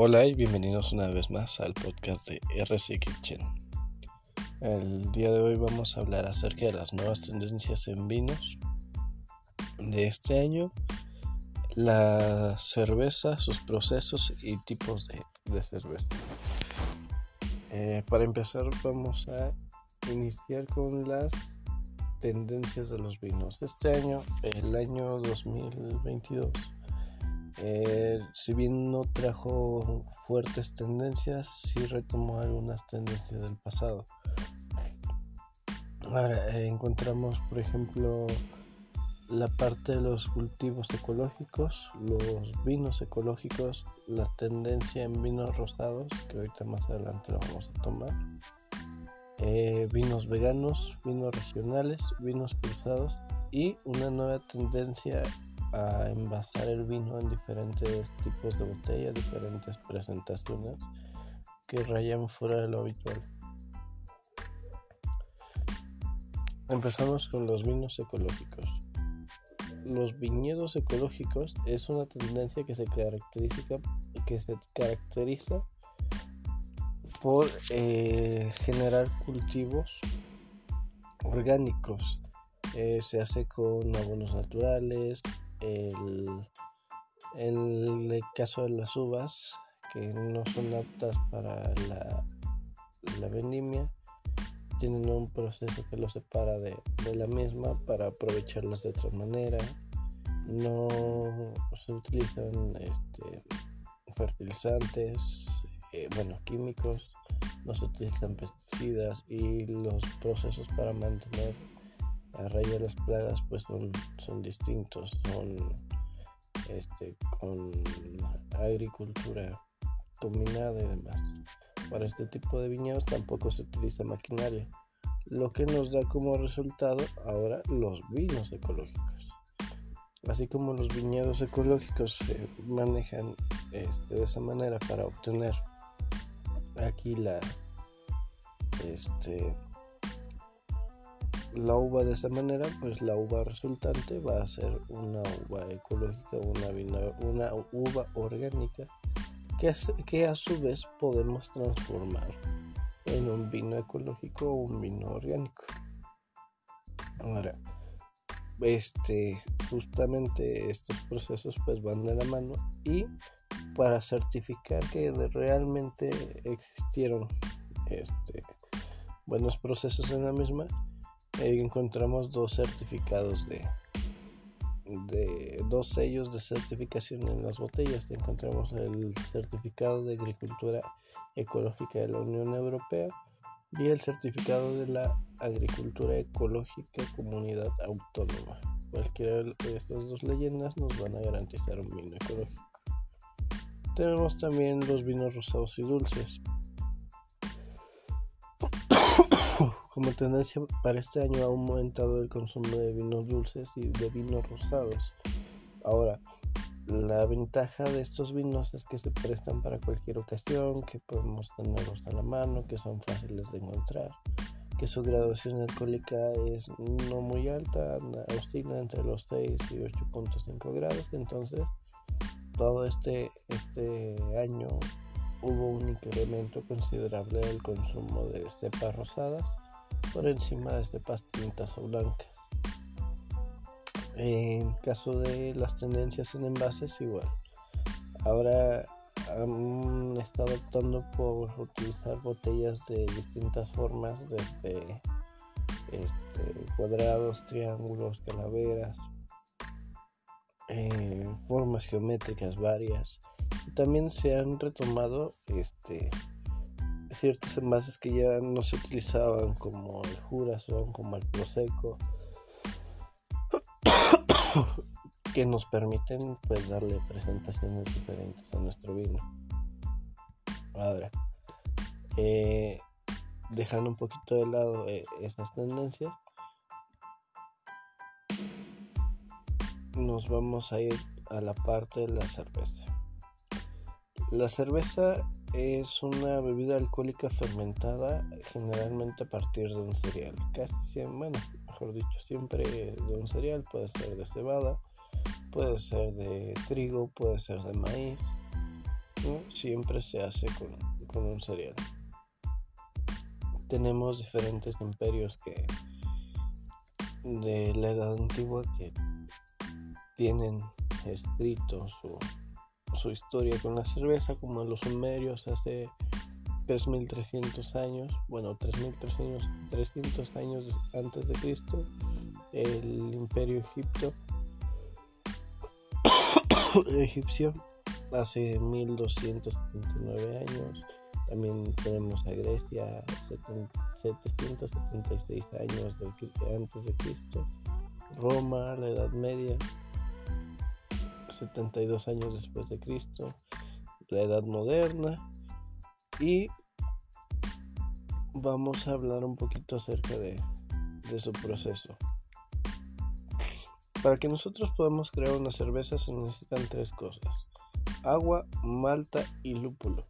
Hola y bienvenidos una vez más al podcast de RC Kitchen. El día de hoy vamos a hablar acerca de las nuevas tendencias en vinos de este año, la cerveza, sus procesos y tipos de, cerveza. Eh, para empezar vamos a iniciar con las tendencias de los vinos. Este año, el año 2022 eh, si bien no trajo fuertes tendencias, sí retomó algunas tendencias del pasado. Ahora eh, encontramos, por ejemplo, la parte de los cultivos ecológicos, los vinos ecológicos, la tendencia en vinos rosados, que ahorita más adelante lo vamos a tomar. Eh, vinos veganos, vinos regionales, vinos cruzados y una nueva tendencia a envasar el vino en diferentes tipos de botella, diferentes presentaciones que rayan fuera de lo habitual. Empezamos con los vinos ecológicos. Los viñedos ecológicos es una tendencia que se caracteriza, por eh, generar cultivos orgánicos. Eh, se hace con abonos naturales, el, el caso de las uvas que no son aptas para la, la vendimia tienen un proceso que los separa de, la misma para aprovecharlas de otra manera. No se utilizan este, fertilizantes eh, bueno químicos no se utilizan pesticidas y los procesos para mantener a raíz de las plagas pues son, son distintos, son este, con agricultura combinada y demás. Para este tipo de viñedos tampoco se utiliza maquinaria, lo que nos da como resultado ahora los vinos ecológicos. Así como los viñedos ecológicos se manejan este, de esa manera para obtener aquí la este la uva de esa manera, pues la uva resultante va a ser una uva ecológica, una, una uva orgánica, que, que a su vez podemos transformar en un vino ecológico o un vino orgánico. Ahora, este, justamente estos procesos pues van de la mano y para certificar que realmente existieron este, buenos procesos en la misma, encontramos dos certificados de, de dos sellos de certificación en las botellas. Encontramos el certificado de agricultura ecológica de la Unión Europea y el certificado de la agricultura ecológica comunidad autónoma. Cualquiera de estas dos leyendas nos van a garantizar un vino ecológico. Tenemos también los vinos rosados y dulces. Como tendencia para este año ha aumentado el consumo de vinos dulces y de vinos rosados. Ahora, la ventaja de estos vinos es que se prestan para cualquier ocasión, que podemos tenerlos a la mano, que son fáciles de encontrar, que su graduación alcohólica es no muy alta, oscila entre los 6 y 8.5 grados. Entonces, todo este, este año hubo un incremento considerable del consumo de cepas rosadas por encima de cepas tintas o blancas. En caso de las tendencias en envases, igual. Ahora han estado optando por utilizar botellas de distintas formas, desde este, cuadrados, triángulos, calaveras, eh, formas geométricas varias. También se han retomado este, ciertos envases que ya no se utilizaban como el Jurason, como el Prosecco que nos permiten pues darle presentaciones diferentes a nuestro vino. Ahora, eh, dejando un poquito de lado eh, esas tendencias, nos vamos a ir a la parte de la cerveza. La cerveza es una bebida alcohólica fermentada generalmente a partir de un cereal. Casi siempre, bueno, mejor dicho, siempre de un cereal. Puede ser de cebada, puede ser de trigo, puede ser de maíz. siempre se hace con, con un cereal. Tenemos diferentes imperios que de la edad antigua que tienen escrito su, su historia con la cerveza, como los sumerios hace 3300 años, bueno, 3300 300 años antes de Cristo, el imperio egipto egipcio hace 1279 años. También tenemos a Grecia 776 años antes de Cristo. Roma, la Edad Media, 72 años después de Cristo. La Edad Moderna. Y vamos a hablar un poquito acerca de, su proceso. Para que nosotros podamos crear una cerveza se necesitan tres cosas. Agua, malta y lúpulo.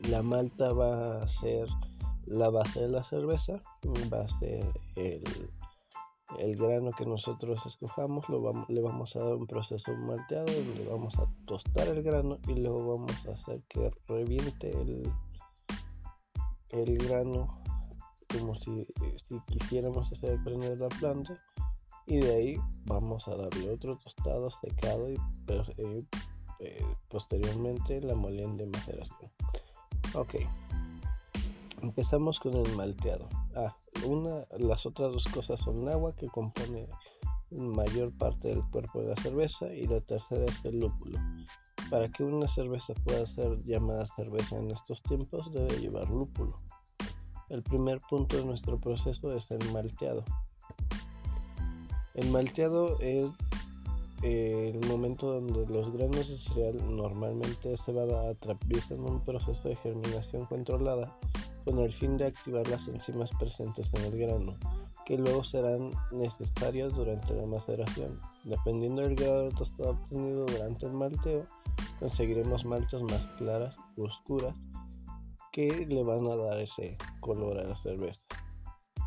La malta va a ser la base de la cerveza, va a ser el, grano que nosotros escojamos, lo vamos, le vamos a dar un proceso malteado donde vamos a tostar el grano y luego vamos a hacer que reviente el, el grano como si, si quisiéramos hacer prender la planta. Y de ahí vamos a darle otro tostado secado y eh, posteriormente la molienda de maceración. Ok empezamos con el malteado. Ah una las otras dos cosas son agua que compone mayor parte del cuerpo de la cerveza y la tercera es el lúpulo. Para que una cerveza pueda ser llamada cerveza en estos tiempos debe llevar lúpulo. El primer punto de nuestro proceso es el malteado. El malteado es eh, el momento donde los granos de cereal normalmente se van a atravesar un proceso de germinación controlada con el fin de activar las enzimas presentes en el grano, que luego serán necesarias durante la maceración. Dependiendo del grado de tostado obtenido durante el malteo, conseguiremos maltas más claras o oscuras que le van a dar ese color a la cerveza.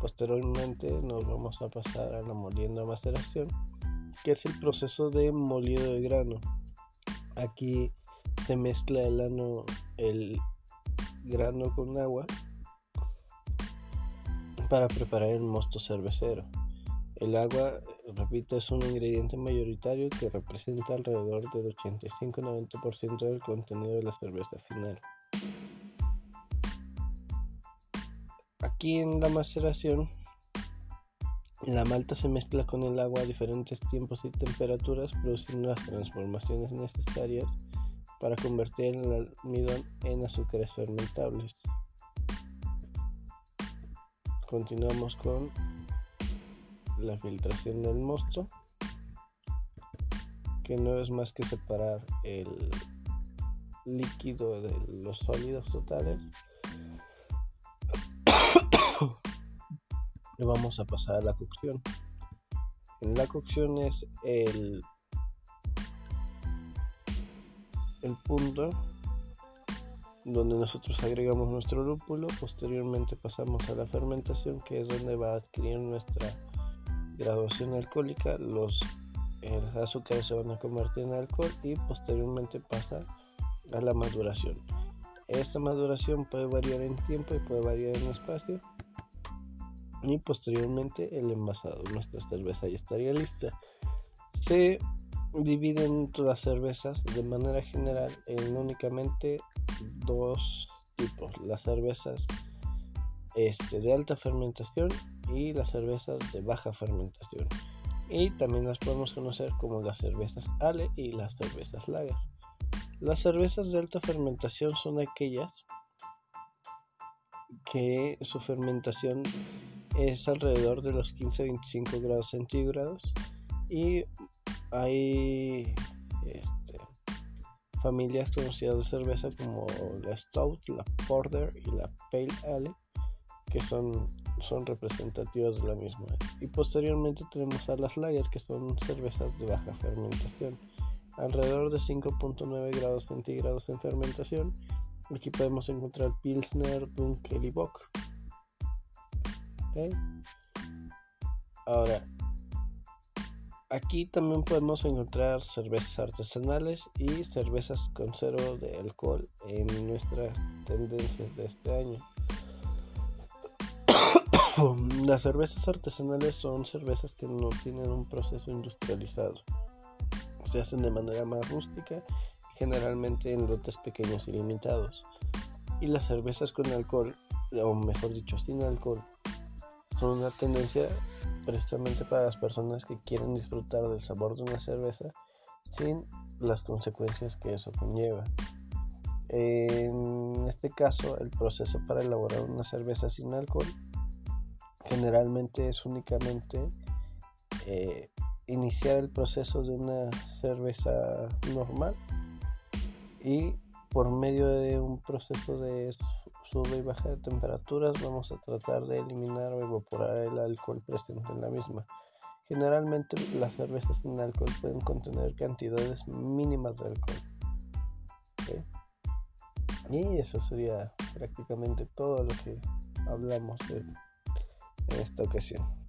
Posteriormente nos vamos a pasar a la molienda maceración, que es el proceso de molido de grano. Aquí se mezcla el, el grano con agua para preparar el mosto cervecero. El agua, repito, es un ingrediente mayoritario que representa alrededor del 85-90% del contenido de la cerveza final. Aquí en la maceración, la malta se mezcla con el agua a diferentes tiempos y temperaturas, produciendo las transformaciones necesarias para convertir el almidón en azúcares fermentables. Continuamos con la filtración del mosto, que no es más que separar el líquido de los sólidos totales le vamos a pasar a la cocción. En la cocción es el, el punto donde nosotros agregamos nuestro lúpulo, posteriormente pasamos a la fermentación que es donde va a adquirir nuestra graduación alcohólica, los azúcares se van a convertir en alcohol y posteriormente pasa a la maduración. Esta maduración puede variar en tiempo y puede variar en espacio y posteriormente el envasado. Nuestra cerveza ya estaría lista. Se dividen las cervezas de manera general en únicamente dos tipos: las cervezas este, de alta fermentación y las cervezas de baja fermentación. Y también las podemos conocer como las cervezas Ale y las cervezas Lager. Las cervezas de alta fermentación son aquellas que su fermentación es alrededor de los 15-25 grados centígrados y hay este, familias conocidas de cerveza como la Stout, la Porter y la Pale Ale que son, son representativas de la misma. Y posteriormente tenemos a las Lager que son cervezas de baja fermentación, alrededor de 5.9 grados centígrados en fermentación. Aquí podemos encontrar Pilsner, Dunkel y Bock. Ahora, Aquí también podemos encontrar cervezas artesanales y cervezas con cero de alcohol en nuestras tendencias de este año. Las cervezas artesanales son cervezas que no tienen un proceso industrializado. Se hacen de manera más rústica generalmente en lotes pequeños y limitados. Y las cervezas con alcohol, o mejor dicho, sin alcohol, son una tendencia precisamente para las personas que quieren disfrutar del sabor de una cerveza sin las consecuencias que eso conlleva. En este caso, el proceso para elaborar una cerveza sin alcohol generalmente es únicamente eh, iniciar el proceso de una cerveza normal y por medio de un proceso de sube y baja de temperaturas vamos a tratar de eliminar o evaporar el alcohol presente en la misma. Generalmente las cervezas sin alcohol pueden contener cantidades mínimas de alcohol. Y eso sería prácticamente todo lo que hablamos en esta ocasión.